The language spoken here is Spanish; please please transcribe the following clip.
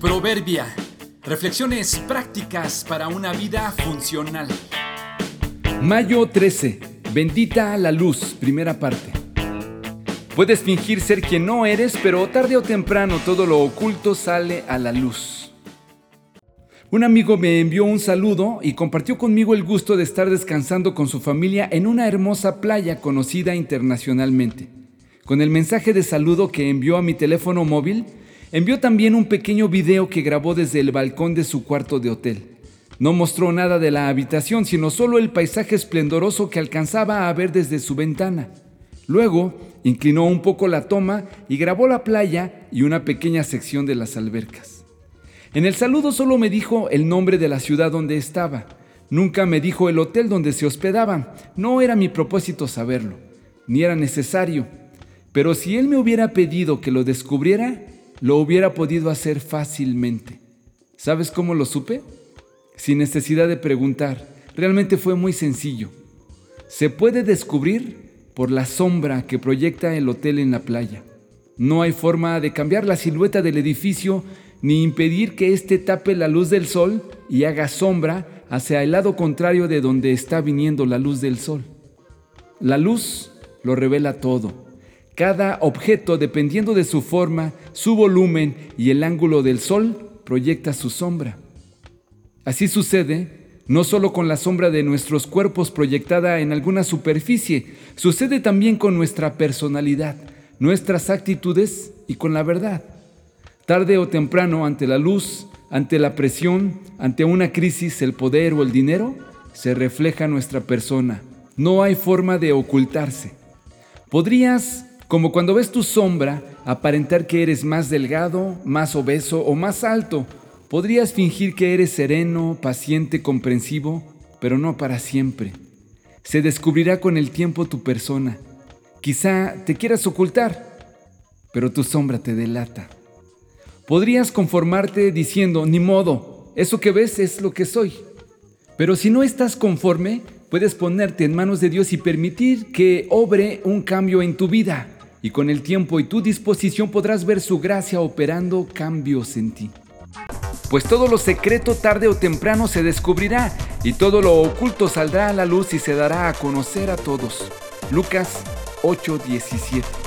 Proverbia. Reflexiones prácticas para una vida funcional. Mayo 13. Bendita la luz. Primera parte. Puedes fingir ser quien no eres, pero tarde o temprano todo lo oculto sale a la luz. Un amigo me envió un saludo y compartió conmigo el gusto de estar descansando con su familia en una hermosa playa conocida internacionalmente. Con el mensaje de saludo que envió a mi teléfono móvil, Envió también un pequeño video que grabó desde el balcón de su cuarto de hotel. No mostró nada de la habitación, sino solo el paisaje esplendoroso que alcanzaba a ver desde su ventana. Luego, inclinó un poco la toma y grabó la playa y una pequeña sección de las albercas. En el saludo solo me dijo el nombre de la ciudad donde estaba. Nunca me dijo el hotel donde se hospedaba. No era mi propósito saberlo, ni era necesario. Pero si él me hubiera pedido que lo descubriera, lo hubiera podido hacer fácilmente. ¿Sabes cómo lo supe? Sin necesidad de preguntar. Realmente fue muy sencillo. Se puede descubrir por la sombra que proyecta el hotel en la playa. No hay forma de cambiar la silueta del edificio ni impedir que éste tape la luz del sol y haga sombra hacia el lado contrario de donde está viniendo la luz del sol. La luz lo revela todo cada objeto, dependiendo de su forma, su volumen y el ángulo del sol, proyecta su sombra. Así sucede no solo con la sombra de nuestros cuerpos proyectada en alguna superficie, sucede también con nuestra personalidad, nuestras actitudes y con la verdad. Tarde o temprano, ante la luz, ante la presión, ante una crisis, el poder o el dinero, se refleja nuestra persona. No hay forma de ocultarse. Podrías como cuando ves tu sombra, aparentar que eres más delgado, más obeso o más alto. Podrías fingir que eres sereno, paciente, comprensivo, pero no para siempre. Se descubrirá con el tiempo tu persona. Quizá te quieras ocultar, pero tu sombra te delata. Podrías conformarte diciendo, ni modo, eso que ves es lo que soy. Pero si no estás conforme, puedes ponerte en manos de Dios y permitir que obre un cambio en tu vida y con el tiempo y tu disposición podrás ver su gracia operando cambios en ti. Pues todo lo secreto tarde o temprano se descubrirá y todo lo oculto saldrá a la luz y se dará a conocer a todos. Lucas 8:17